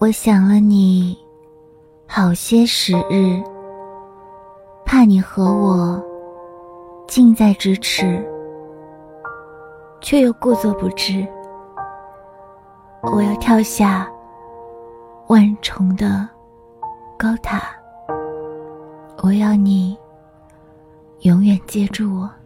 我想了你好些时日怕你和我近在咫尺却又故作不知我要跳下万重的高塔。我要你永远接住我。